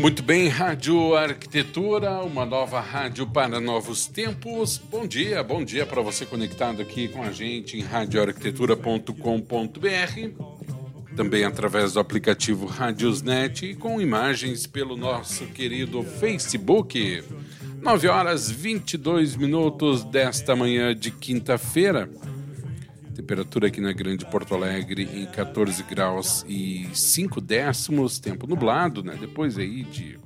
Muito bem, Rádio Arquitetura, uma nova rádio para novos tempos. Bom dia, bom dia para você conectado aqui com a gente em radioarquitetura.com.br, também através do aplicativo Radiosnet e com imagens pelo nosso querido Facebook. 9 horas 22 minutos desta manhã de quinta-feira. Temperatura aqui na Grande Porto Alegre em 14 graus e 5 décimos, tempo nublado, né? Depois aí de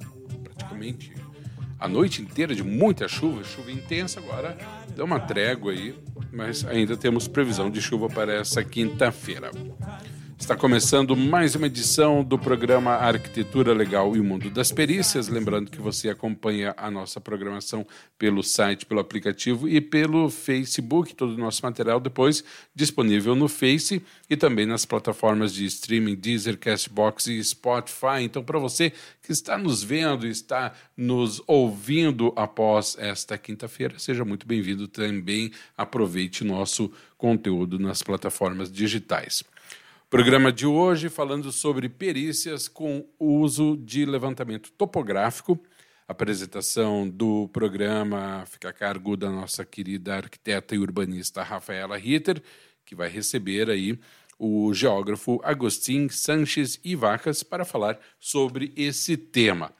praticamente a noite inteira de muita chuva, chuva intensa, agora deu uma trégua aí, mas ainda temos previsão de chuva para essa quinta-feira. Está começando mais uma edição do programa Arquitetura Legal e o Mundo das Perícias. Lembrando que você acompanha a nossa programação pelo site, pelo aplicativo e pelo Facebook. Todo o nosso material depois disponível no Face e também nas plataformas de streaming Deezer, Castbox e Spotify. Então, para você que está nos vendo, está nos ouvindo após esta quinta-feira, seja muito bem-vindo também. Aproveite nosso conteúdo nas plataformas digitais. Programa de hoje falando sobre perícias com uso de levantamento topográfico. apresentação do programa fica a cargo da nossa querida arquiteta e urbanista Rafaela Ritter, que vai receber aí o geógrafo Agostinho Sanches e Vacas para falar sobre esse tema.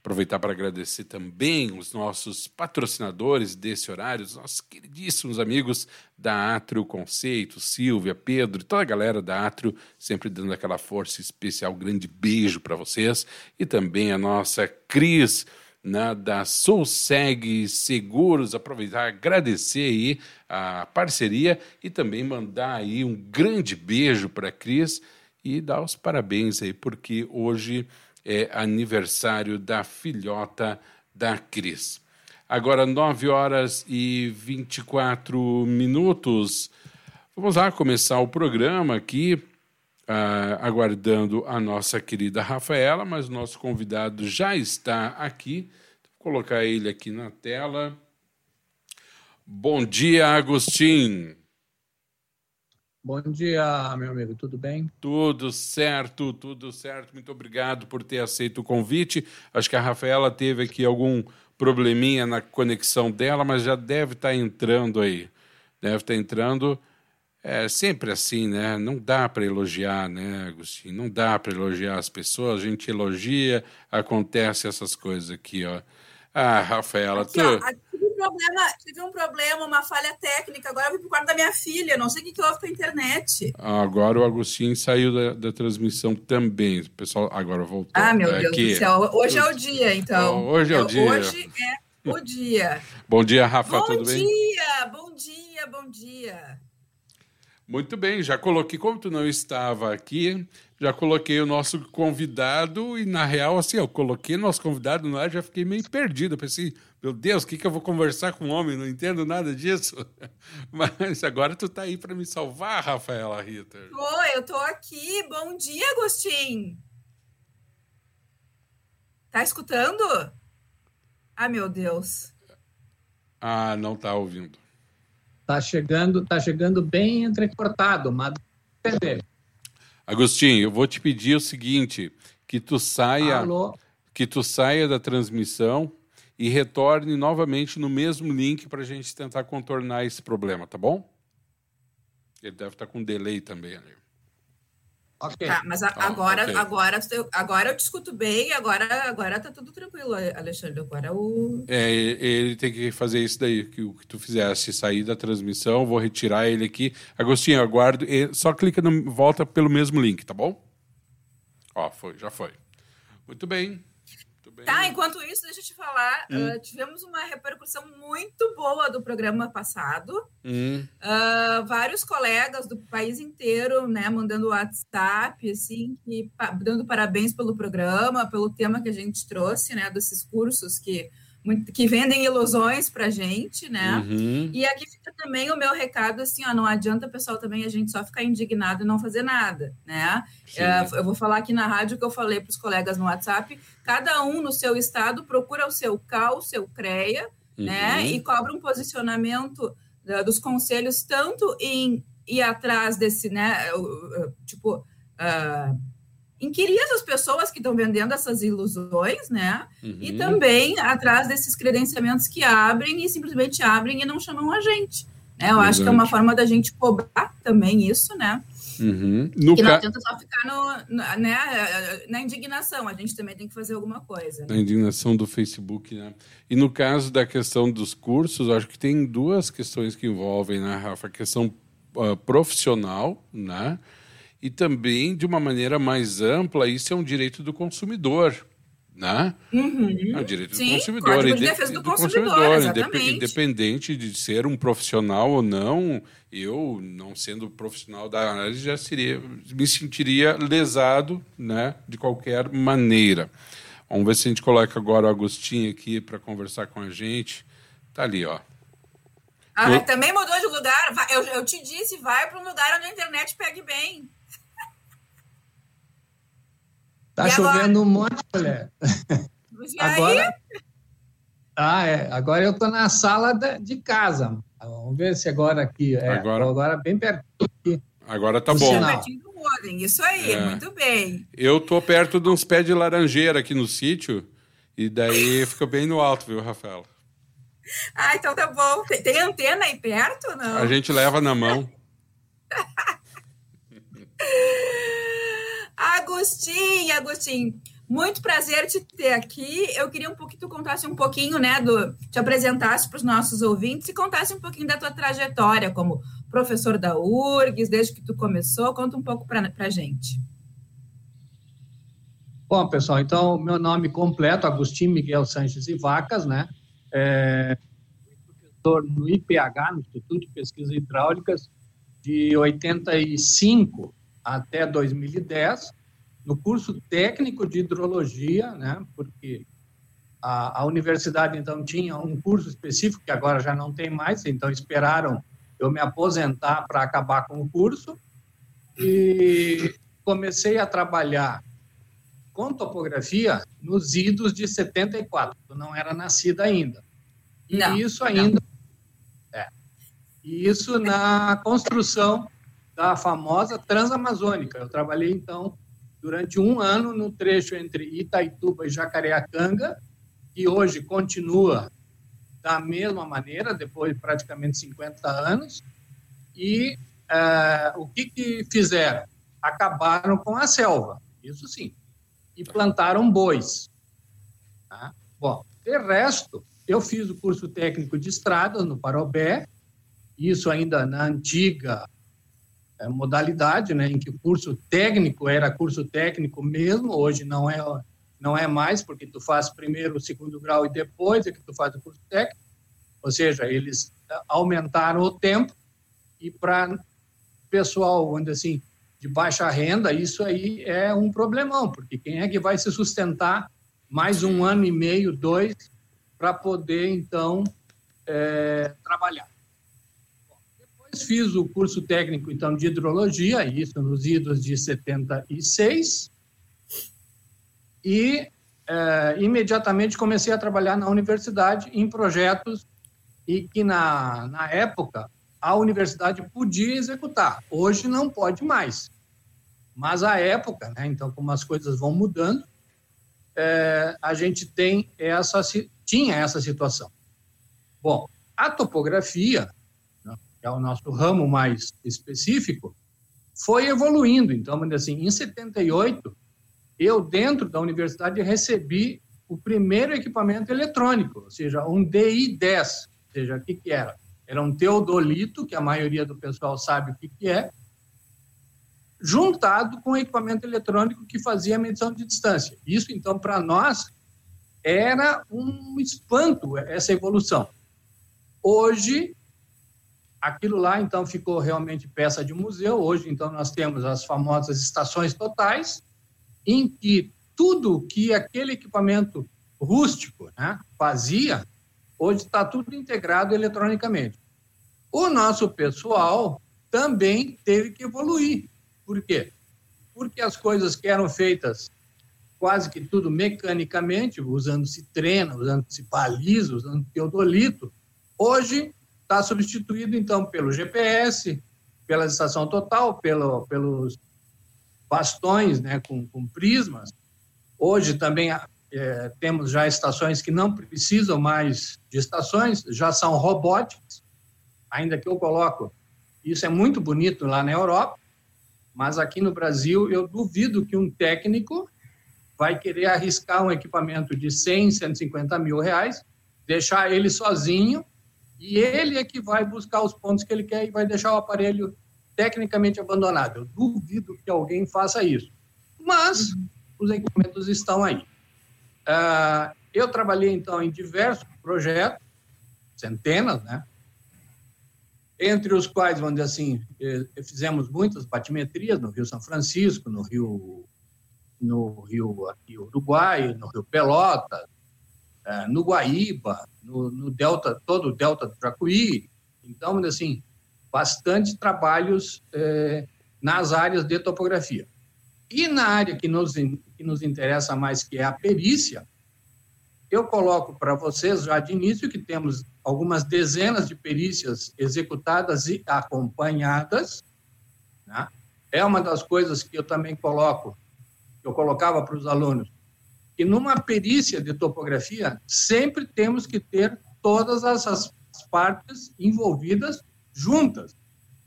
Aproveitar para agradecer também os nossos patrocinadores desse horário, os nossos queridíssimos amigos da Atrio Conceito, Silvia, Pedro e toda a galera da Atrio, sempre dando aquela força especial. Grande beijo para vocês. E também a nossa Cris, né, da Soulseg Seguros. Aproveitar agradecer aí a parceria e também mandar aí um grande beijo para a Cris e dar os parabéns aí, porque hoje é aniversário da filhota da Cris. Agora, 9 horas e 24 minutos. Vamos lá começar o programa aqui, uh, aguardando a nossa querida Rafaela, mas o nosso convidado já está aqui. Vou colocar ele aqui na tela. Bom dia, Agostinho. Bom dia, meu amigo, tudo bem? Tudo certo, tudo certo. Muito obrigado por ter aceito o convite. Acho que a Rafaela teve aqui algum probleminha na conexão dela, mas já deve estar entrando aí. Deve estar entrando. É sempre assim, né? Não dá para elogiar, né, Agostinho? Não dá para elogiar as pessoas. A gente elogia, acontece essas coisas aqui, ó. Ah, Rafaela, aqui, tu. Ó, um problema, tive um problema, uma falha técnica. Agora eu vim para o quarto da minha filha. Não sei o que, que houve com a internet. Agora o Agostinho saiu da, da transmissão também. O pessoal agora voltou. Ah, meu Deus do céu. Hoje é o dia, então. Hoje é o dia. Hoje é o dia. bom dia, Rafa. Bom tudo dia, bem? Bom dia, bom dia, bom dia. Muito bem, já coloquei, como tu não estava aqui, já coloquei o nosso convidado e, na real, assim, eu coloquei nosso convidado no ar já fiquei meio perdido. Eu pensei, meu Deus, o que, que eu vou conversar com um homem? Não entendo nada disso. Mas agora tu tá aí para me salvar, Rafaela Ritter. Oi, eu tô aqui. Bom dia, Agostinho. Tá escutando? Ah, meu Deus. Ah, não tá ouvindo. Tá chegando, tá chegando bem entrecortado, mas entender. Agostinho, eu vou te pedir o seguinte, que tu saia, Alô? que tu saia da transmissão e retorne novamente no mesmo link para a gente tentar contornar esse problema, tá bom? Ele deve estar com delay também ali. Okay. Tá, mas a, ah, agora, okay. agora, eu, agora eu te escuto bem, agora, agora tá tudo tranquilo, Alexandre. Agora o. É, ele tem que fazer isso daí, que o que tu fizesse, sair da transmissão, vou retirar ele aqui. Agostinho, aguardo. Só clica no volta pelo mesmo link, tá bom? Ó, foi, já foi. Muito bem. Tá, enquanto isso, deixa eu te falar, hum. uh, tivemos uma repercussão muito boa do programa passado. Hum. Uh, vários colegas do país inteiro, né, mandando WhatsApp, assim, e dando parabéns pelo programa, pelo tema que a gente trouxe, né, desses cursos que que vendem ilusões para gente, né? Uhum. E aqui fica também o meu recado, assim, ó, não adianta, pessoal, também a gente só ficar indignado e não fazer nada, né? É, eu vou falar aqui na rádio que eu falei para os colegas no WhatsApp, cada um no seu estado procura o seu CAL, o seu CREA, né? uhum. né? E cobra um posicionamento uh, dos conselhos, tanto em ir atrás desse, né, uh, tipo... Uh, inquirir essas pessoas que estão vendendo essas ilusões, né? Uhum. E também atrás desses credenciamentos que abrem e simplesmente abrem e não chamam a gente. Né? Eu acho que é uma forma da gente cobrar também isso, né? Uhum. No que não ca... adianta só ficar no, né, na indignação, a gente também tem que fazer alguma coisa. Na indignação do Facebook, né? E no caso da questão dos cursos, acho que tem duas questões que envolvem, né, Rafa? A questão uh, profissional, né? E também, de uma maneira mais ampla, isso é um direito do consumidor. Né? Uhum. É um direito Sim, do consumidor. De defesa do, do consumidor, consumidor independente de ser um profissional ou não, eu, não sendo profissional da análise, já seria, me sentiria lesado né, de qualquer maneira. Vamos ver se a gente coloca agora o Agostinho aqui para conversar com a gente. Tá ali, ó. Ah, também mudou de lugar. Eu, eu te disse, vai para um lugar onde a internet pegue bem. Tá e chovendo agora? um monte, mulher. E agora, ah, é. Agora eu estou na sala de casa. Vamos ver se agora aqui. É, agora, agora bem perto aqui. Agora tá bom. Isso aí, é. muito bem. Eu tô perto de uns pés de laranjeira aqui no sítio. E daí fica bem no alto, viu, Rafaela? Ah, então tá bom. Tem, tem antena aí perto não? A gente leva na mão. Agostinho, Agostinho, muito prazer te ter aqui. Eu queria um pouco que tu contasse um pouquinho, né, do, te apresentasse para os nossos ouvintes e contasse um pouquinho da tua trajetória como professor da URGS, desde que tu começou. Conta um pouco para a gente. Bom, pessoal, então, meu nome completo, Agostinho Miguel Sanches e Vacas, né? É, professor no IPH, no Instituto de Pesquisas Hidráulicas, de 85 até 2010, no curso técnico de hidrologia, né, porque a, a, universidade então tinha um curso específico que agora já não tem mais, então esperaram eu me aposentar para acabar com o curso e comecei a trabalhar com topografia nos idos de 74, eu não era nascida ainda. Não, e isso ainda não. é. E isso na construção da famosa Transamazônica. Eu trabalhei, então, durante um ano no trecho entre Itaituba e Jacareacanga, que hoje continua da mesma maneira, depois de praticamente 50 anos. E uh, o que, que fizeram? Acabaram com a selva, isso sim, e plantaram bois. Tá? Bom, de resto, eu fiz o curso técnico de estradas no Parobé, isso ainda na antiga modalidade, né, em que o curso técnico era curso técnico mesmo, hoje não é não é mais, porque tu faz primeiro o segundo grau e depois é que tu faz o curso técnico, ou seja, eles aumentaram o tempo e para pessoal, onde assim, de baixa renda, isso aí é um problemão, porque quem é que vai se sustentar mais um ano e meio, dois, para poder, então, é, trabalhar? Fiz o curso técnico, então, de hidrologia, isso nos idos de 76, e é, imediatamente comecei a trabalhar na universidade em projetos e que, na, na época, a universidade podia executar. Hoje não pode mais. Mas a época, né, então, como as coisas vão mudando, é, a gente tem essa, tinha essa situação. Bom, a topografia é o nosso ramo mais específico, foi evoluindo. Então, assim, em 78, eu, dentro da universidade, recebi o primeiro equipamento eletrônico, ou seja, um DI-10. Ou seja, o que, que era? Era um teodolito, que a maioria do pessoal sabe o que, que é, juntado com equipamento eletrônico que fazia medição de distância. Isso, então, para nós, era um espanto essa evolução. Hoje, aquilo lá, então, ficou realmente peça de museu. Hoje, então, nós temos as famosas estações totais, em que tudo que aquele equipamento rústico né, fazia, hoje está tudo integrado eletronicamente. O nosso pessoal também teve que evoluir. Por quê? Porque as coisas que eram feitas quase que tudo mecanicamente, usando-se trena, usando-se baliza, usando teodolito, hoje está substituído, então, pelo GPS, pela estação total, pelo, pelos bastões né, com, com prismas. Hoje também é, temos já estações que não precisam mais de estações, já são robóticas, ainda que eu coloco. Isso é muito bonito lá na Europa, mas aqui no Brasil eu duvido que um técnico vai querer arriscar um equipamento de 100, 150 mil reais, deixar ele sozinho e ele é que vai buscar os pontos que ele quer e vai deixar o aparelho tecnicamente abandonado. Eu duvido que alguém faça isso. Mas os equipamentos estão aí. Uh, eu trabalhei, então, em diversos projetos, centenas, né? Entre os quais, vamos dizer assim, eh, fizemos muitas batimetrias no Rio São Francisco, no Rio, no Rio aqui, Uruguai, no Rio Pelotas, no Guaíba, no, no, Delta, todo o Delta do Jacuí. Então, assim, bastante trabalhos eh, nas áreas de topografia. E na área que nos, que nos interessa mais, que é a perícia, eu coloco para vocês já de início que temos algumas dezenas de perícias executadas e acompanhadas. Né? É uma das coisas que eu também coloco, que eu colocava para os alunos, que numa perícia de topografia sempre temos que ter todas as, as partes envolvidas juntas.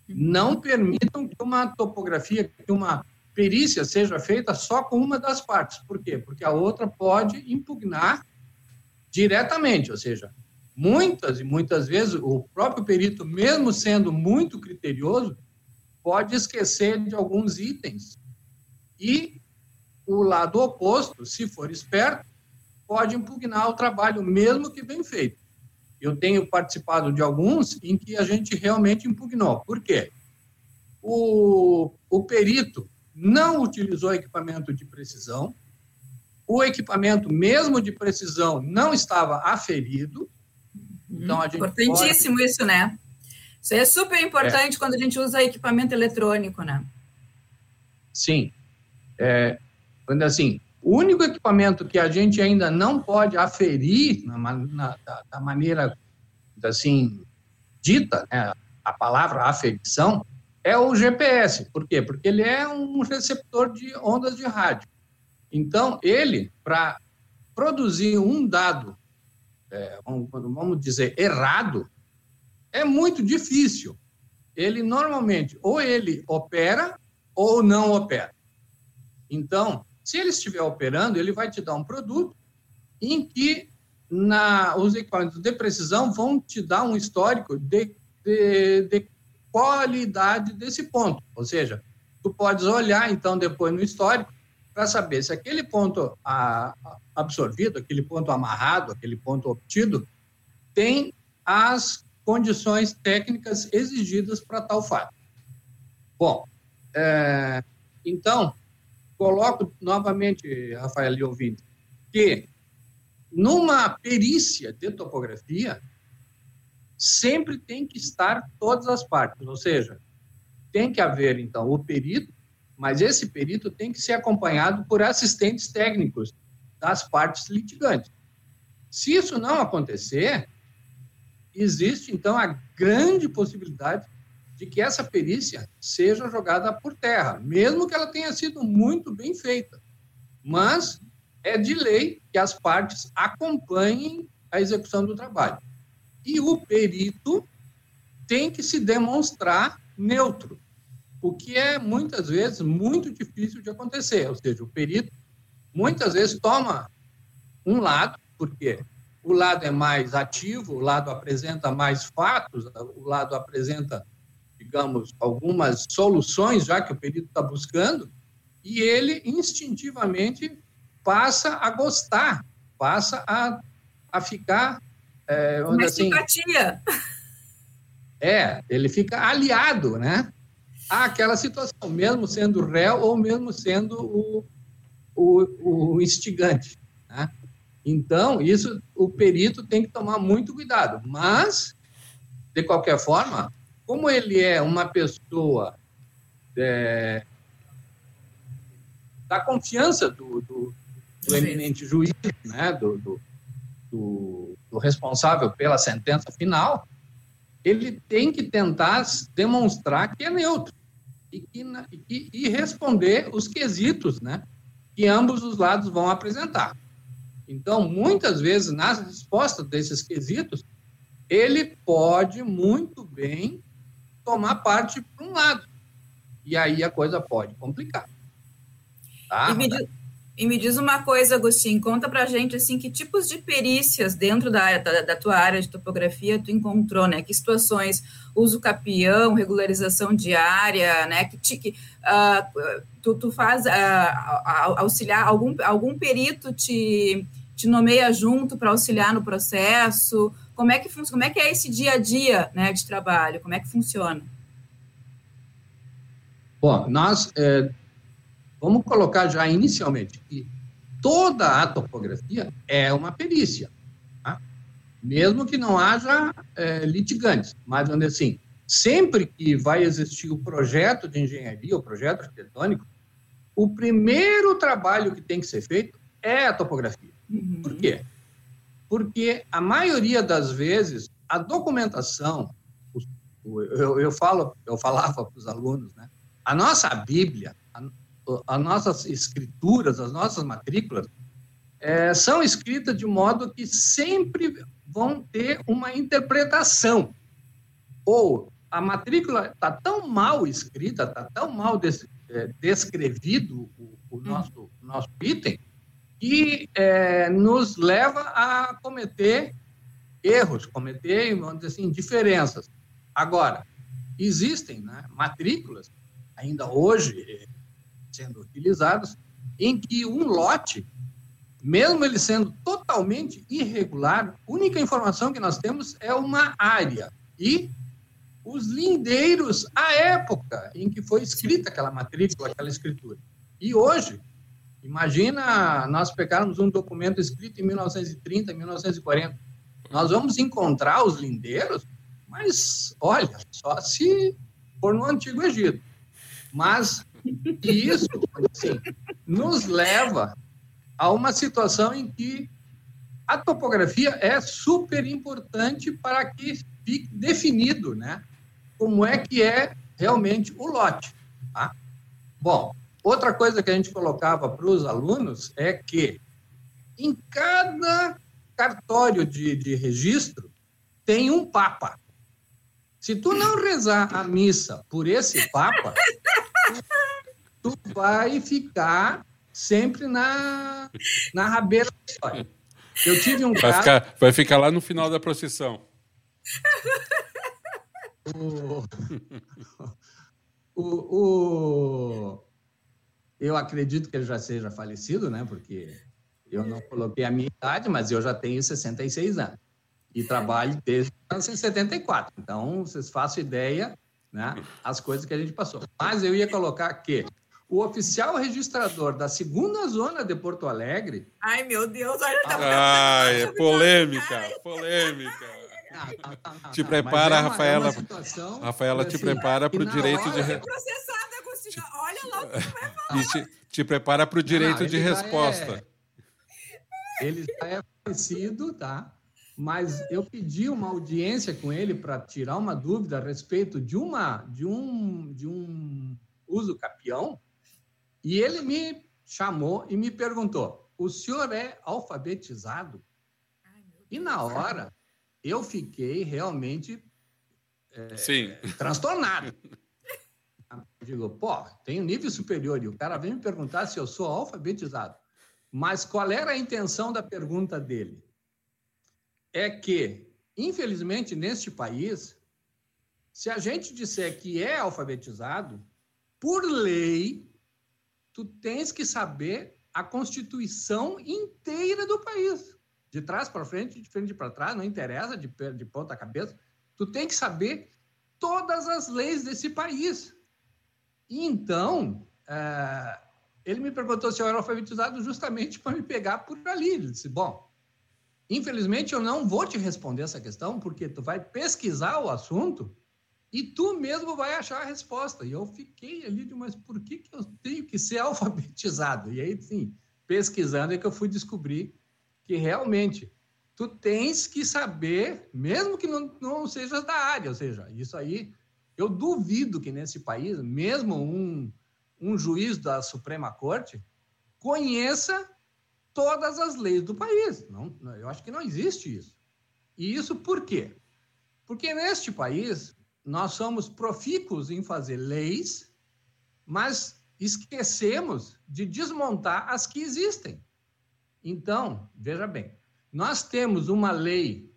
Não permitam que uma topografia, que uma perícia seja feita só com uma das partes. Por quê? Porque a outra pode impugnar diretamente, ou seja, muitas e muitas vezes o próprio perito, mesmo sendo muito criterioso, pode esquecer de alguns itens e o lado oposto, se for esperto, pode impugnar o trabalho mesmo que bem feito. Eu tenho participado de alguns em que a gente realmente impugnou. Por quê? O, o perito não utilizou equipamento de precisão, o equipamento, mesmo de precisão, não estava aferido. Então, a gente Importantíssimo pode... isso, né? Isso é super importante é. quando a gente usa equipamento eletrônico, né? Sim. É, assim, o único equipamento que a gente ainda não pode aferir na, na da, da, maneira assim dita, né, a palavra aferição, é o GPS. Por quê? Porque ele é um receptor de ondas de rádio. Então, ele, para produzir um dado, é, vamos dizer, errado, é muito difícil. Ele normalmente, ou ele opera ou não opera. Então, se ele estiver operando, ele vai te dar um produto em que na, os equipamentos de precisão vão te dar um histórico de, de, de qualidade desse ponto. Ou seja, tu podes olhar, então, depois no histórico, para saber se aquele ponto absorvido, aquele ponto amarrado, aquele ponto obtido, tem as condições técnicas exigidas para tal fato. Bom, é, então, coloco novamente, Rafael e ouvinte, que numa perícia de topografia, sempre tem que estar todas as partes, ou seja, tem que haver, então, o perito, mas esse perito tem que ser acompanhado por assistentes técnicos das partes litigantes. Se isso não acontecer, existe, então, a grande possibilidade de que essa perícia seja jogada por terra, mesmo que ela tenha sido muito bem feita. Mas é de lei que as partes acompanhem a execução do trabalho e o perito tem que se demonstrar neutro, o que é muitas vezes muito difícil de acontecer. Ou seja, o perito muitas vezes toma um lado, porque o lado é mais ativo, o lado apresenta mais fatos, o lado apresenta, digamos, algumas soluções já que o perito está buscando, e ele instintivamente passa a gostar passa a, a ficar. É, Uma assim, simpatia. É, ele fica aliado, né? Àquela situação, mesmo sendo réu ou mesmo sendo o, o, o instigante. Né? Então, isso o perito tem que tomar muito cuidado. Mas, de qualquer forma, como ele é uma pessoa é, da confiança do, do, do eminente juiz, né, do, do, do, do responsável pela sentença final, ele tem que tentar demonstrar que é neutro e, e, e responder os quesitos né, que ambos os lados vão apresentar. Então, muitas vezes, nas respostas desses quesitos, ele pode muito bem tomar parte para um lado. E aí a coisa pode complicar. Tá? E me, diz, e me diz uma coisa, Agostinho, conta pra gente assim, que tipos de perícias dentro da, da, da, tua área de topografia tu encontrou, né? Que situações, uso capião, regularização diária, né? Que, que uh, tu, tu faz uh, auxiliar, algum, algum perito te, te nomeia junto para auxiliar no processo? Como é que funciona? Como é que é esse dia a dia né, de trabalho? Como é que funciona? Bom, nós é, Vamos colocar já inicialmente que toda a topografia é uma perícia, tá? mesmo que não haja é, litigantes. Mas, dizer assim, sempre que vai existir o projeto de engenharia, o projeto arquitetônico, o primeiro trabalho que tem que ser feito é a topografia. Uhum. Por quê? Porque a maioria das vezes a documentação, eu, eu falo, eu falava para os alunos, né? A nossa Bíblia, as nossas escrituras, as nossas matrículas, é, são escritas de modo que sempre vão ter uma interpretação. Ou a matrícula está tão mal escrita, está tão mal des, é, descrevido o, o hum. nosso, nosso item, que é, nos leva a cometer erros, cometer, vamos dizer assim, diferenças. Agora, existem né, matrículas, ainda hoje, sendo utilizados, em que um lote, mesmo ele sendo totalmente irregular, a única informação que nós temos é uma área e os lindeiros à época em que foi escrita aquela matrícula, aquela escritura. E hoje, imagina nós pegarmos um documento escrito em 1930, 1940, nós vamos encontrar os lindeiros, mas olha, só se for no Antigo Egito. Mas isso, assim, nos leva a uma situação em que a topografia é super importante para que fique definido, né? Como é que é realmente o lote, tá? Bom, outra coisa que a gente colocava para os alunos é que em cada cartório de, de registro tem um papa. Se tu não rezar a missa por esse papa, tu vai ficar sempre na, na rabeira da história. Eu tive um vai Ficar, vai ficar lá no final da procissão. O, o, o, eu acredito que ele já seja falecido, né? Porque eu não coloquei a minha idade, mas eu já tenho 66 anos. E trabalho desde 1974. Então, vocês façam ideia, né? As coisas que a gente passou. Mas eu ia colocar que o oficial registrador da segunda zona de Porto Alegre. Ai, meu Deus, olha, tá Ai, é polêmica, polêmica. te prepara, é Rafaela. É situação, Rafaela, te assim, prepara para o direito de. Re... Olha lá o que vai falar. Te, te, prepara para o direito não, de resposta. É... Ele já é conhecido, tá? Mas eu pedi uma audiência com ele para tirar uma dúvida a respeito de uma de um de um uso capião e ele me chamou e me perguntou: o senhor é alfabetizado? e na hora eu fiquei realmente é, Sim. transtornado. Digo, pô, tem um nível superior e o cara vem me perguntar se eu sou alfabetizado. Mas qual era a intenção da pergunta dele? É que, infelizmente, neste país, se a gente disser que é alfabetizado, por lei, tu tens que saber a Constituição inteira do país. De trás para frente, de frente para trás, não interessa, de, de ponta cabeça. Tu tem que saber todas as leis desse país. Então, é, ele me perguntou se eu era alfabetizado justamente para me pegar por ali. Ele disse, bom, infelizmente eu não vou te responder essa questão, porque tu vai pesquisar o assunto e tu mesmo vai achar a resposta. E eu fiquei ali de, mas por que, que eu tenho que ser alfabetizado? E aí, sim, pesquisando é que eu fui descobrir que realmente tu tens que saber, mesmo que não, não seja da área, ou seja, isso aí, eu duvido que nesse país, mesmo um, um juiz da Suprema Corte conheça todas as leis do país. Não, eu acho que não existe isso. E isso por quê? Porque neste país nós somos profícuos em fazer leis, mas esquecemos de desmontar as que existem. Então, veja bem, nós temos uma lei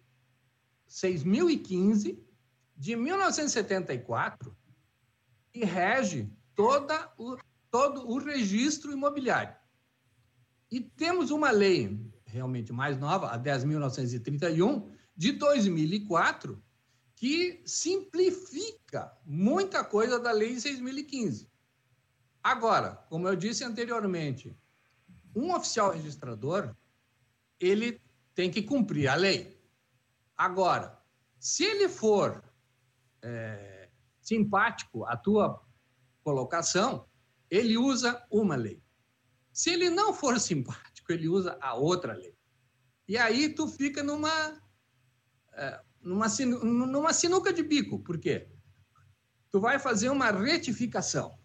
6015 de 1974 que rege toda o, todo o registro imobiliário. E temos uma lei realmente mais nova, a 10.931, de 2004, que simplifica muita coisa da lei 6.015. Agora, como eu disse anteriormente, um oficial registrador, ele tem que cumprir a lei. Agora, se ele for é, simpático à tua colocação, ele usa uma lei. Se ele não for simpático, ele usa a outra lei. E aí tu fica numa, é, numa, numa sinuca de bico. Por quê? Tu vai fazer uma retificação,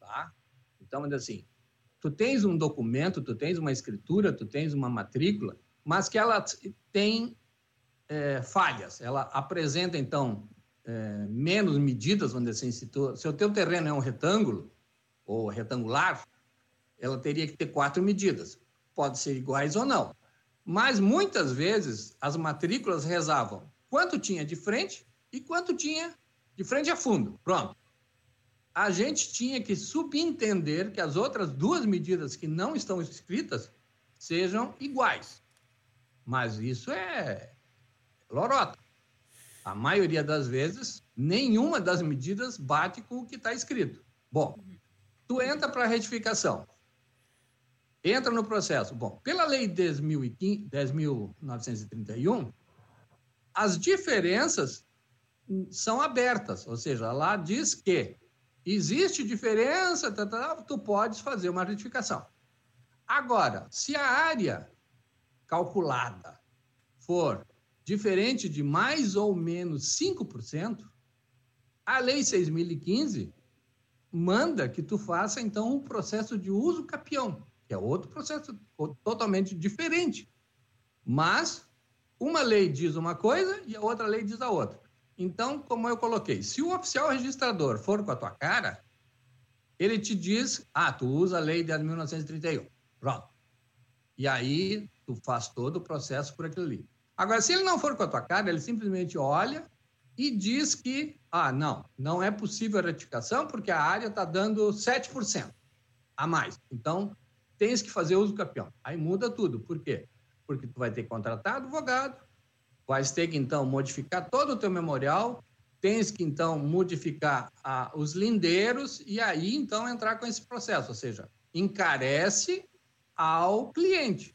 tá? Então, assim, tu tens um documento, tu tens uma escritura, tu tens uma matrícula, mas que ela tem é, falhas. Ela apresenta, então, é, menos medidas, vamos dizer assim, se, o teu terreno é um retângulo ou retangular, ela teria que ter quatro medidas. Pode ser iguais ou não. Mas muitas vezes as matrículas rezavam quanto tinha de frente e quanto tinha de frente a fundo. Pronto. A gente tinha que subentender que as outras duas medidas que não estão escritas sejam iguais. Mas isso é lorota. A maioria das vezes, nenhuma das medidas bate com o que está escrito. Bom, tu entra para a retificação. Entra no processo. Bom, pela lei 10.931, as diferenças são abertas, ou seja, lá diz que existe diferença, tá, tá, tu podes fazer uma retificação. Agora, se a área calculada for diferente de mais ou menos 5%, a Lei 6.015 manda que tu faça, então, um processo de uso capião, que é outro processo totalmente diferente. Mas uma lei diz uma coisa e a outra lei diz a outra. Então, como eu coloquei, se o oficial registrador for com a tua cara, ele te diz, ah, tu usa a lei de 1931. Pronto. E aí, tu faz todo o processo por aquilo ali. Agora, se ele não for com a tua cara, ele simplesmente olha e diz que, ah, não, não é possível a retificação porque a área está dando 7% a mais. Então, tens que fazer uso campeão. Aí muda tudo. Por quê? Porque tu vai ter que contratar advogado, vais ter que, então, modificar todo o teu memorial, tens que, então, modificar ah, os lindeiros e aí, então, entrar com esse processo. Ou seja, encarece ao cliente.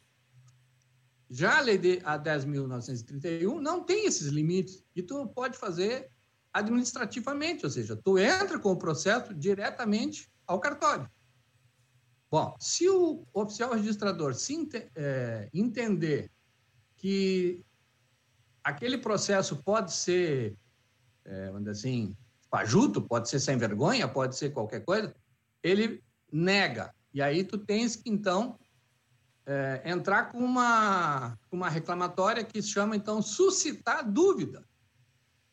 Já a lei de, a 10.931 não tem esses limites e tu pode fazer administrativamente, ou seja, tu entra com o processo diretamente ao cartório. Bom, se o oficial registrador se é, entender que aquele processo pode ser, é, vamos dizer assim, fajuto, pode ser sem vergonha, pode ser qualquer coisa, ele nega. E aí tu tens que, então, é, entrar com uma, uma reclamatória que chama, então, suscitar dúvida.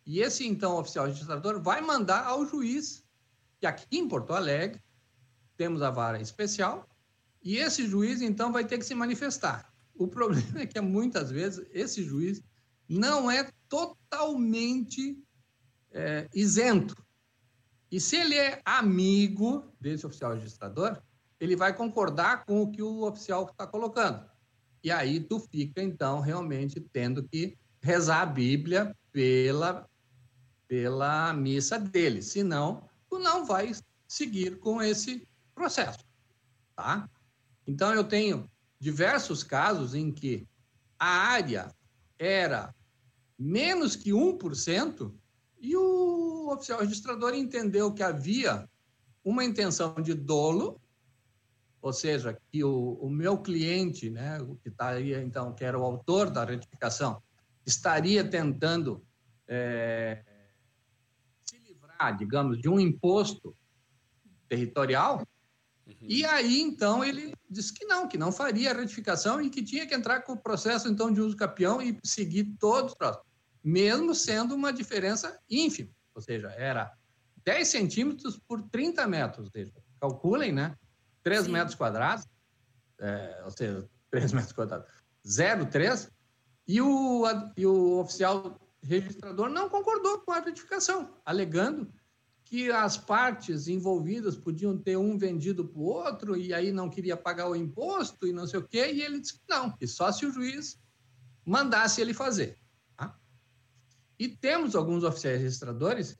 E esse, então, oficial registrador vai mandar ao juiz, que aqui em Porto Alegre temos a vara especial, e esse juiz, então, vai ter que se manifestar. O problema é que, muitas vezes, esse juiz não é totalmente é, isento. E se ele é amigo desse oficial registrador, ele vai concordar com o que o oficial está colocando. E aí tu fica, então, realmente tendo que rezar a Bíblia pela, pela missa dele. Senão, tu não vai seguir com esse processo, tá? Então, eu tenho diversos casos em que a área era menos que 1% e o oficial registrador entendeu que havia uma intenção de dolo, ou seja, que o, o meu cliente, né, que estaria então, que era o autor da retificação, estaria tentando é, se livrar, digamos, de um imposto territorial. Uhum. E aí, então, ele disse que não, que não faria a retificação e que tinha que entrar com o processo, então, de uso capião e seguir todos os próximos, mesmo sendo uma diferença ínfima, ou seja, era 10 centímetros por 30 metros, ou seja, calculem, né? 3 Sim. metros quadrados, é, ou seja, 3 metros quadrados, 0,3, e o, e o oficial registrador não concordou com a retificação, alegando que as partes envolvidas podiam ter um vendido para o outro e aí não queria pagar o imposto e não sei o quê, e ele disse que não, que só se o juiz mandasse ele fazer. Tá? E temos alguns oficiais registradores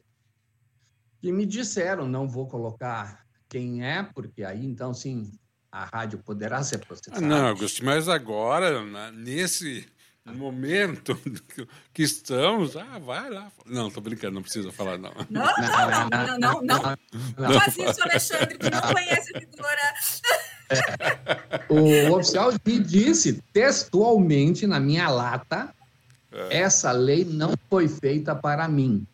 que me disseram, não vou colocar quem é, porque aí então sim a rádio poderá ser processada. Não, Augusto, mas agora, nesse no momento que estamos, ah, vai lá. Não, tô brincando, não precisa falar, não. Não, não, não, não, não. não. Faz isso, Alexandre, que não conhece a figura. O oficial me disse textualmente na minha lata: é. essa lei não foi feita para mim.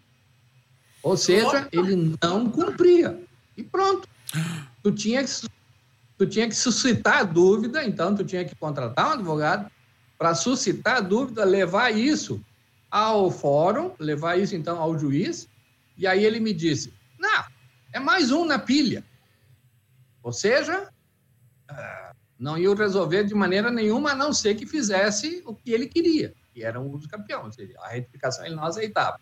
Ou seja, ele não cumpria. E pronto. Tu tinha que, tu tinha que suscitar a dúvida, então tu tinha que contratar um advogado para suscitar a dúvida, levar isso ao fórum, levar isso então ao juiz, e aí ele me disse: não, é mais um na pilha. Ou seja, ah, não ia resolver de maneira nenhuma, a não ser que fizesse o que ele queria, que era um uso campeão, ou seja, a retificação ele não aceitava.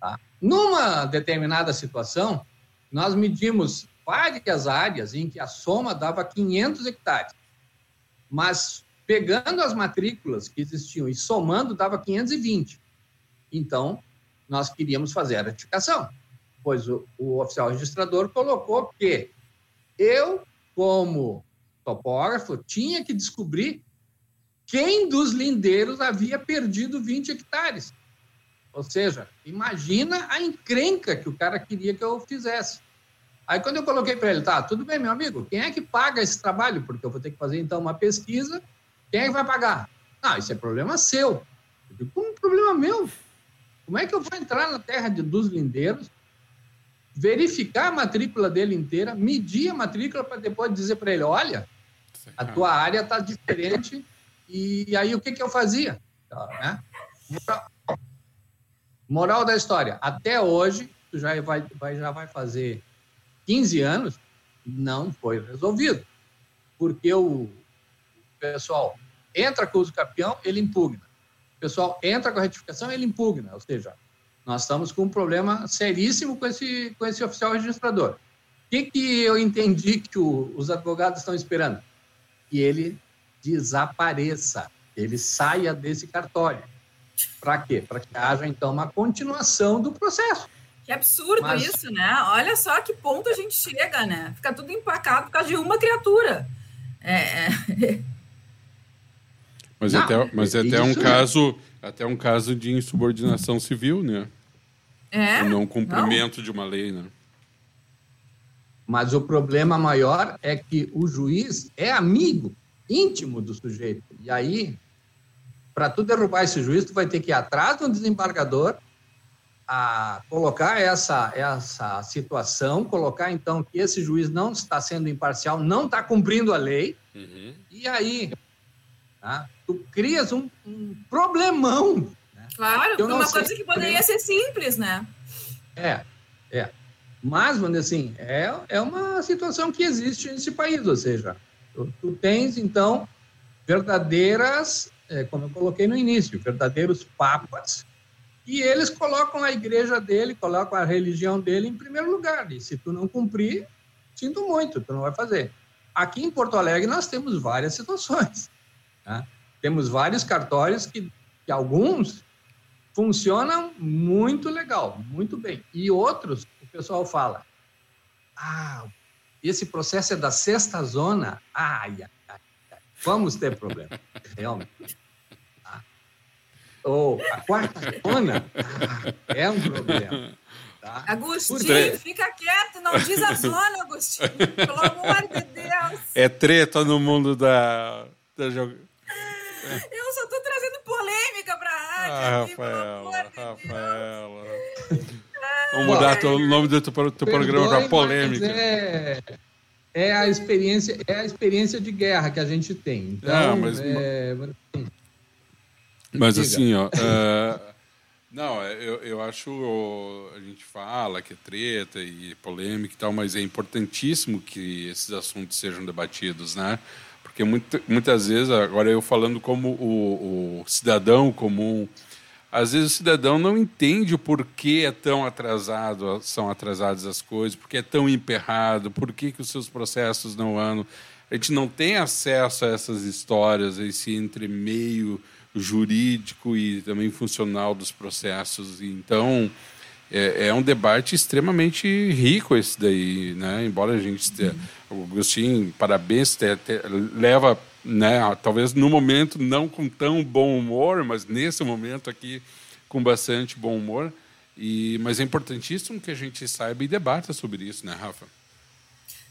Tá? Numa determinada situação, nós medimos várias áreas em que a soma dava 500 hectares, mas Pegando as matrículas que existiam e somando, dava 520. Então, nós queríamos fazer a retificação, pois o, o oficial registrador colocou que eu, como topógrafo, tinha que descobrir quem dos lindeiros havia perdido 20 hectares. Ou seja, imagina a encrenca que o cara queria que eu fizesse. Aí, quando eu coloquei para ele, tá, tudo bem, meu amigo, quem é que paga esse trabalho? Porque eu vou ter que fazer, então, uma pesquisa quem é que vai pagar? Ah, isso é problema seu. Eu digo, como problema meu? Como é que eu vou entrar na terra de, dos lindeiros, verificar a matrícula dele inteira, medir a matrícula para depois dizer para ele, olha, a tua área está diferente e, aí o que, que eu fazia? Né? Moral da história, até hoje, já vai, vai, já vai fazer 15 anos, não foi resolvido. Porque o, pessoal entra com o uso capião, ele impugna. O pessoal entra com a retificação, ele impugna. Ou seja, nós estamos com um problema seríssimo com esse, com esse oficial registrador. O que, que eu entendi que o, os advogados estão esperando? Que ele desapareça, ele saia desse cartório. Para quê? Para que haja, então, uma continuação do processo. Que absurdo Mas... isso, né? Olha só que ponto a gente chega, né? Fica tudo empacado por causa de uma criatura. É, é... Mas, não, até, mas é até um caso até um caso de insubordinação civil, né? É. O não cumprimento não. de uma lei, né? Mas o problema maior é que o juiz é amigo íntimo do sujeito. E aí, para tu derrubar esse juiz, tu vai ter que ir atrás do desembargador, a colocar essa, essa situação, colocar então que esse juiz não está sendo imparcial, não está cumprindo a lei, uhum. e aí Tá? Tu crias um, um problemão. Né? Claro, uma coisa que poderia ser simples, né? É, é. Mas, dizer assim, é, é uma situação que existe nesse país, ou seja, tu, tu tens, então, verdadeiras, é, como eu coloquei no início, verdadeiros papas, e eles colocam a igreja dele, colocam a religião dele em primeiro lugar, e se tu não cumprir, sinto muito, tu não vai fazer. Aqui em Porto Alegre nós temos várias situações. Tá? Temos vários cartórios que, que alguns funcionam muito legal, muito bem. E outros, o pessoal fala, ah, esse processo é da sexta zona, ai, ai, ai, vamos ter problema, realmente. Tá? Ou a quarta zona, ah, é um problema. Tá? Agostinho, fica quieto, não diz a zona, Agostinho. Pelo amor de Deus. É treta no mundo da, da jogo. Eu só tô trazendo polêmica pra rádio. Ah, aqui, Rafaela, Rafaela. Vamos mudar o nome do teu, teu programa para polêmica. É, é, a experiência, é a experiência de guerra que a gente tem. Então, ah, mas, é, mas assim, ó. Uh, não, é, eu, eu acho. A gente fala que é treta e polêmica e tal, mas é importantíssimo que esses assuntos sejam debatidos, né? Porque muito, muitas vezes, agora eu falando como o, o, cidadão comum, às vezes o cidadão não entende o porquê é tão atrasado, são atrasadas as coisas, porque é tão emperrado, por que, que os seus processos não andam. A gente não tem acesso a essas histórias, a esse entremeio jurídico e também funcional dos processos. Então, é, é, um debate extremamente rico esse daí, né? Embora a gente o Agostinho, parabéns, te, te, leva, né? Talvez no momento não com tão bom humor, mas nesse momento aqui com bastante bom humor. E mas é importantíssimo que a gente saiba e debata sobre isso, né, Rafa?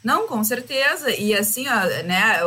Não, com certeza. E assim, ó, né,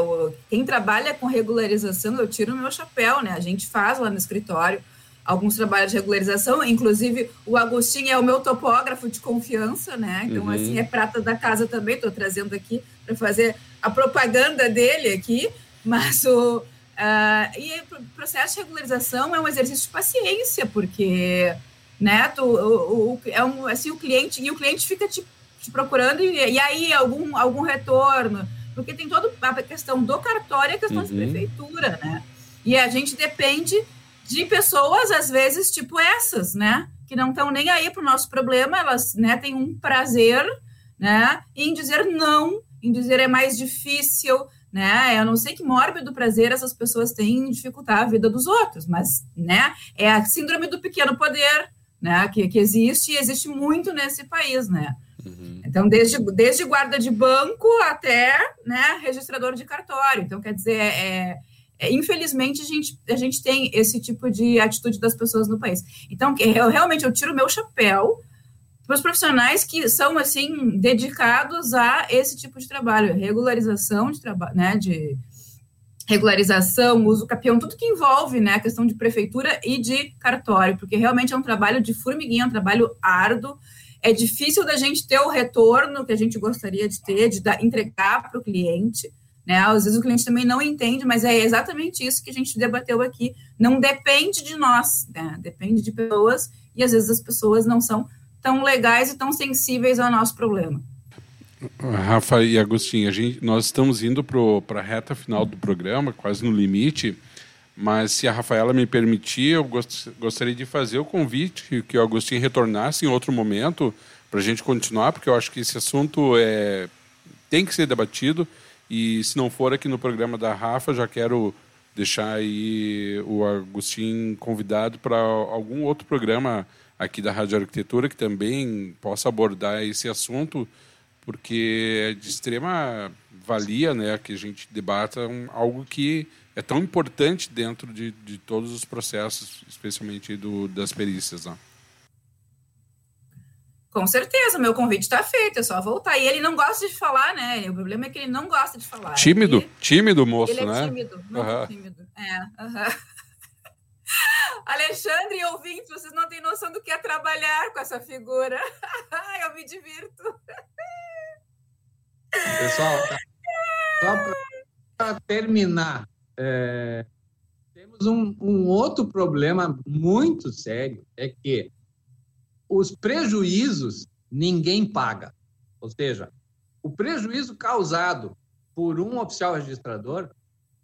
quem trabalha com regularização, eu tiro o meu chapéu, né? A gente faz lá no escritório alguns trabalhos de regularização, inclusive o Agostinho é o meu topógrafo de confiança, né? Então, uhum. assim, é prata da casa também, estou trazendo aqui para fazer a propaganda dele aqui, mas o. Uh, e o processo de regularização é um exercício de paciência, porque né, tu, o, o, é um, assim, o cliente, e o cliente fica te te procurando e, e aí algum, algum retorno, porque tem toda a questão do cartório e a questão uhum. de prefeitura, né? E a gente depende de pessoas, às vezes, tipo essas, né? Que não estão nem aí para o nosso problema, elas né, têm um prazer né, em dizer não, em dizer é mais difícil, né? Eu não sei que mórbido prazer essas pessoas têm em dificultar a vida dos outros, mas, né? É a síndrome do pequeno poder, né? Que, que existe e existe muito nesse país, né? Uhum. Então, desde, desde guarda de banco até né, registrador de cartório. Então, quer dizer, é, é, infelizmente, a gente, a gente tem esse tipo de atitude das pessoas no país. Então, eu realmente eu tiro o meu chapéu para os profissionais que são assim dedicados a esse tipo de trabalho, regularização de trabalho, né, de regularização, uso capião, tudo que envolve, né, a questão de prefeitura e de cartório, porque realmente é um trabalho de formiguinha, é um trabalho árduo é difícil da gente ter o retorno que a gente gostaria de ter, de dar, entregar para o cliente. Né? Às vezes o cliente também não entende, mas é exatamente isso que a gente debateu aqui. Não depende de nós, né? depende de pessoas, e às vezes as pessoas não são tão legais e tão sensíveis ao nosso problema. Rafa e Agostinho, a gente, nós estamos indo para a reta final do programa, quase no limite. Mas se a Rafaela me permitir, eu gost gostaria de fazer o convite que, que o Agostinho retornasse em outro momento para a gente continuar, porque eu acho que esse assunto é, tem que ser debatido. E se não for aqui no programa da Rafa, já quero deixar aí o Agostinho convidado para algum outro programa aqui da Rádio Arquitetura que também possa abordar esse assunto, porque é de extrema valia né, que a gente debata um, algo que é tão importante dentro de, de todos os processos, especialmente do, das perícias. Né? Com certeza, meu convite está feito, é só voltar. E ele não gosta de falar, né? O problema é que ele não gosta de falar. Tímido, ele, tímido moço, ele é né? tímido, muito uhum. tímido. É, uhum. Alexandre e ouvintes, vocês não têm noção do que é trabalhar com essa figura. Eu me divirto. Pessoal, tá. só para terminar, é, temos um, um outro problema muito sério, é que os prejuízos ninguém paga. Ou seja, o prejuízo causado por um oficial registrador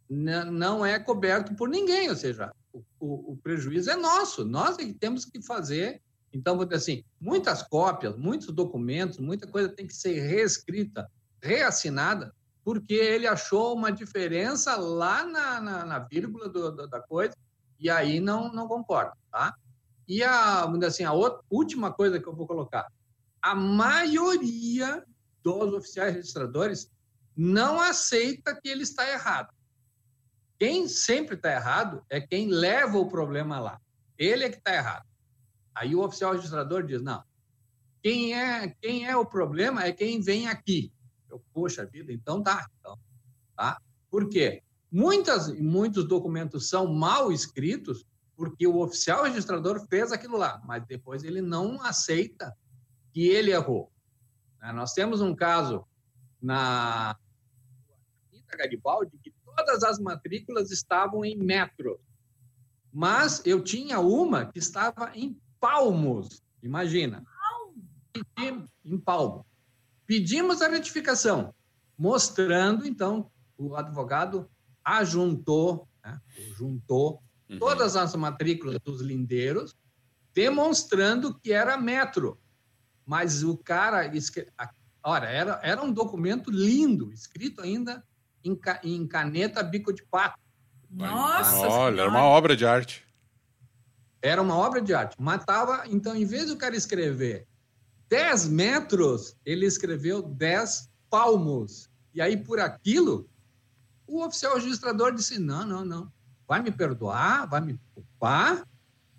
não é coberto por ninguém, ou seja, o, o, prejuízo é nosso, nós é que temos que fazer. Então, vou dizer assim, muitas cópias, muitos documentos, muita coisa tem que ser reescrita reassinada porque ele achou uma diferença lá na, na, na vírgula do, do, da coisa e aí não, não concorda, tá? E a, assim, a outra, última coisa que eu vou colocar, a maioria dos oficiais registradores não aceita que ele está errado. Quem sempre está errado é quem leva o problema lá. Ele é que está errado. Aí o oficial registrador diz: não, quem é, quem é o problema é quem vem aqui. Eu, poxa vida, então tá. Então, tá? Por quê? Muitas, muitos documentos são mal escritos porque o oficial registrador fez aquilo lá, mas depois ele não aceita que ele errou. Né? Nós temos um caso na Garibaldi que todas as matrículas estavam em metros, mas eu tinha uma que estava em palmos, imagina. Em palmo. Pedimos a retificação, mostrando, então, o advogado ajuntou, né, juntou uhum. todas as matrículas dos lindeiros, demonstrando que era metro. Mas o cara, olha, era, era um documento lindo, escrito ainda em, em caneta bico de pato. Nossa! Olha, era uma obra de arte. Era uma obra de arte. Matava, então, em vez do cara escrever 10 metros, ele escreveu 10 palmos. E aí, por aquilo, o oficial registrador disse: não, não, não. Vai me perdoar, vai me culpar,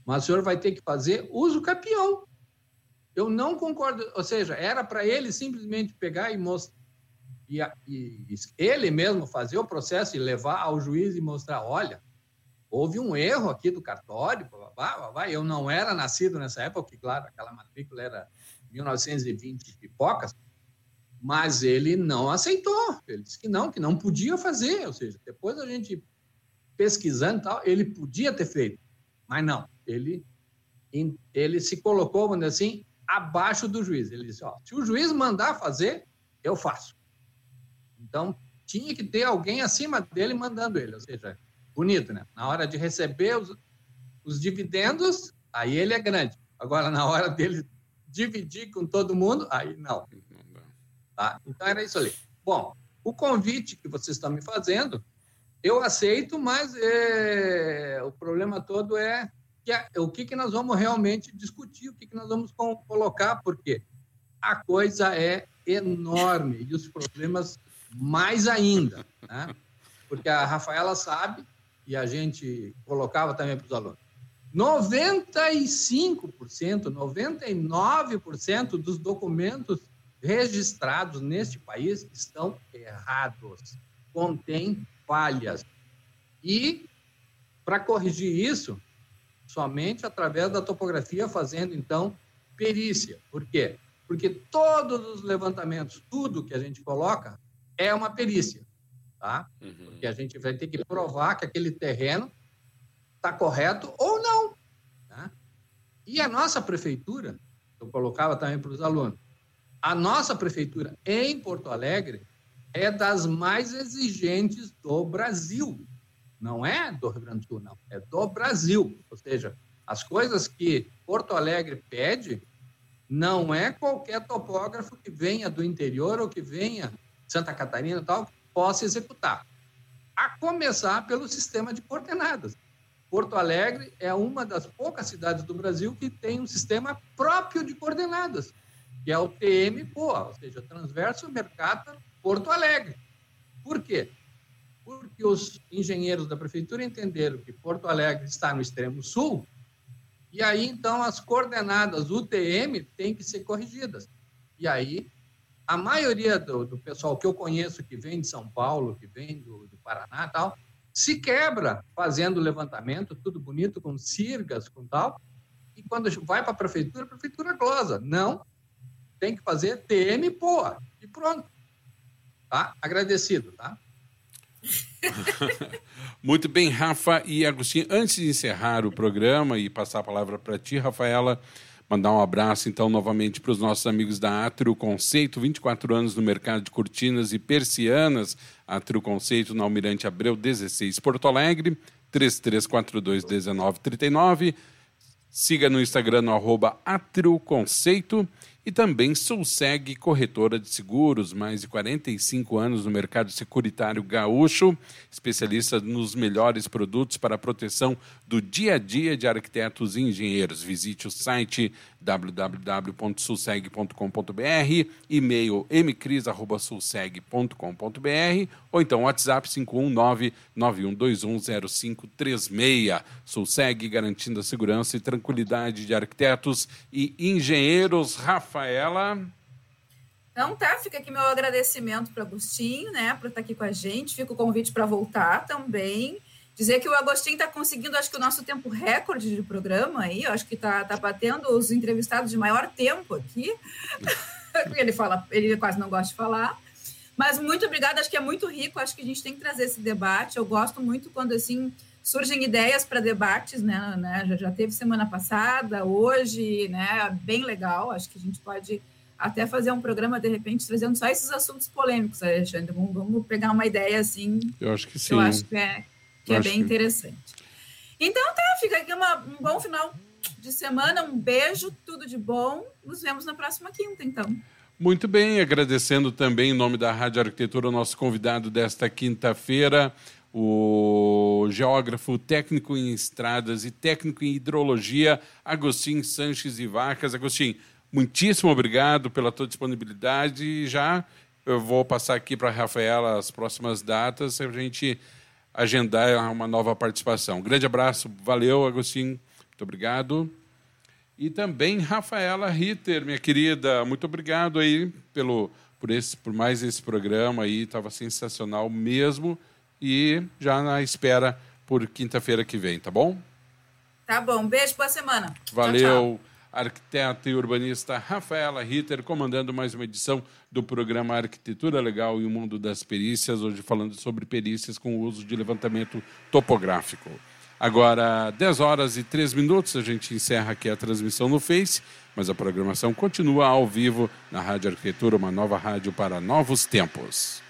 mas o senhor vai ter que fazer uso capião. Eu não concordo. Ou seja, era para ele simplesmente pegar e mostrar. E, e, ele mesmo fazer o processo e levar ao juiz e mostrar: olha, houve um erro aqui do cartório, blá, blá, blá, eu não era nascido nessa época, claro, aquela matrícula era 1920 pipocas, mas ele não aceitou. Ele disse que não, que não podia fazer. Ou seja, depois a gente pesquisando tal, ele podia ter feito, mas não. Ele, ele se colocou, vamos dizer assim, abaixo do juiz. Ele disse: ó, se o juiz mandar fazer, eu faço. Então, tinha que ter alguém acima dele mandando ele. Ou seja, bonito, né? Na hora de receber os, os dividendos, aí ele é grande. Agora, na hora dele dividir com todo mundo, aí não. Tá? Então era isso ali. Bom, o convite que vocês estão me fazendo, eu aceito, mas é, o problema todo é que é, o que, que nós vamos realmente discutir, o que, que nós vamos colocar, porque a coisa é enorme e os problemas mais ainda. Né? Porque a Rafaela sabe, e a gente colocava também para os alunos, 95%, 99% dos documentos registrados neste país estão errados, contêm falhas. E, para corrigir isso, somente através da topografia, fazendo, então, perícia. Por quê? Porque todos os levantamentos, tudo que a gente coloca, é uma perícia. Tá? Uhum. Porque a gente vai ter que provar que aquele terreno está correto ou não. Tá? E a nossa prefeitura, eu colocava também para os alunos, a nossa prefeitura em Porto Alegre é das mais exigentes do Brasil. Não é do Rio Grande do Sul, não. É do Brasil. Ou seja, as coisas que Porto Alegre pede não é qualquer topógrafo que venha do interior ou que venha Santa Catarina tal que possa executar. A começar pelo sistema de coordenadas. Porto Alegre é uma das poucas cidades do Brasil que tem um sistema próprio de coordenadas que é o TM-POA, ou seja, Transverso Mercato Porto Alegre. Por quê? Porque os engenheiros da prefeitura entenderam que Porto Alegre está no extremo sul, e aí então as coordenadas UTM têm que ser corrigidas. E aí a maioria do, do pessoal que eu conheço que vem de São Paulo, que vem do, do Paraná tal, se quebra fazendo levantamento, tudo bonito, com cirgas, com tal, e quando vai para a prefeitura, a prefeitura glosa. Não, tem que fazer TM, pô, e pronto. Tá? Agradecido, tá? Muito bem, Rafa e Agostinho. Antes de encerrar o programa e passar a palavra para ti, Rafaela, mandar um abraço então novamente para os nossos amigos da Atrio Conceito, 24 anos no mercado de cortinas e persianas. Atrio Conceito na Almirante Abreu 16, Porto Alegre, 3342 1939. Siga no Instagram no arroba Atrio Conceito e também Sulseg Corretora de Seguros, mais de 45 anos no mercado securitário gaúcho, especialista nos melhores produtos para a proteção do dia a dia de arquitetos e engenheiros. Visite o site www.sulseg.com.br, e-mail mcris.sulseg.com.br ou então WhatsApp 519-91210536. Sulseg garantindo a segurança e tranquilidade de arquitetos e engenheiros. Rafa Rafaela. Então tá, fica aqui meu agradecimento para Agostinho, né, por estar aqui com a gente. Fica o convite para voltar também. Dizer que o Agostinho está conseguindo, acho que o nosso tempo recorde de programa aí, acho que está tá batendo os entrevistados de maior tempo aqui. ele fala, ele quase não gosta de falar. Mas muito obrigada, acho que é muito rico, acho que a gente tem que trazer esse debate. Eu gosto muito quando assim surgem ideias para debates, né, né? Já, já teve semana passada, hoje, né? Bem legal. Acho que a gente pode até fazer um programa, de repente, trazendo só esses assuntos polêmicos, Alexandre. Vamos, vamos pegar uma ideia assim. Eu acho que sim. Eu acho que é, que é bem que... interessante. Então tá, fica aqui uma, um bom final de semana, um beijo, tudo de bom. Nos vemos na próxima quinta, então. Muito bem, agradecendo também em nome da Rádio Arquitetura o nosso convidado desta quinta-feira, o geógrafo técnico em estradas e técnico em hidrologia, Agostinho Sanches e Vacas. Agostinho, muitíssimo obrigado pela tua disponibilidade e já eu vou passar aqui para a Rafaela as próximas datas para a gente agendar uma nova participação. grande abraço, valeu, Agostinho, muito obrigado. E também Rafaela Ritter, minha querida, muito obrigado aí pelo por esse por mais esse programa aí, estava sensacional mesmo e já na espera por quinta-feira que vem, tá bom? Tá bom, beijo, boa semana. Valeu, tchau, tchau. arquiteta e urbanista Rafaela Ritter, comandando mais uma edição do programa Arquitetura Legal e o Mundo das Perícias, hoje falando sobre perícias com o uso de levantamento topográfico. Agora, 10 horas e 3 minutos, a gente encerra aqui a transmissão no Face, mas a programação continua ao vivo na Rádio Arquitetura, uma nova rádio para novos tempos.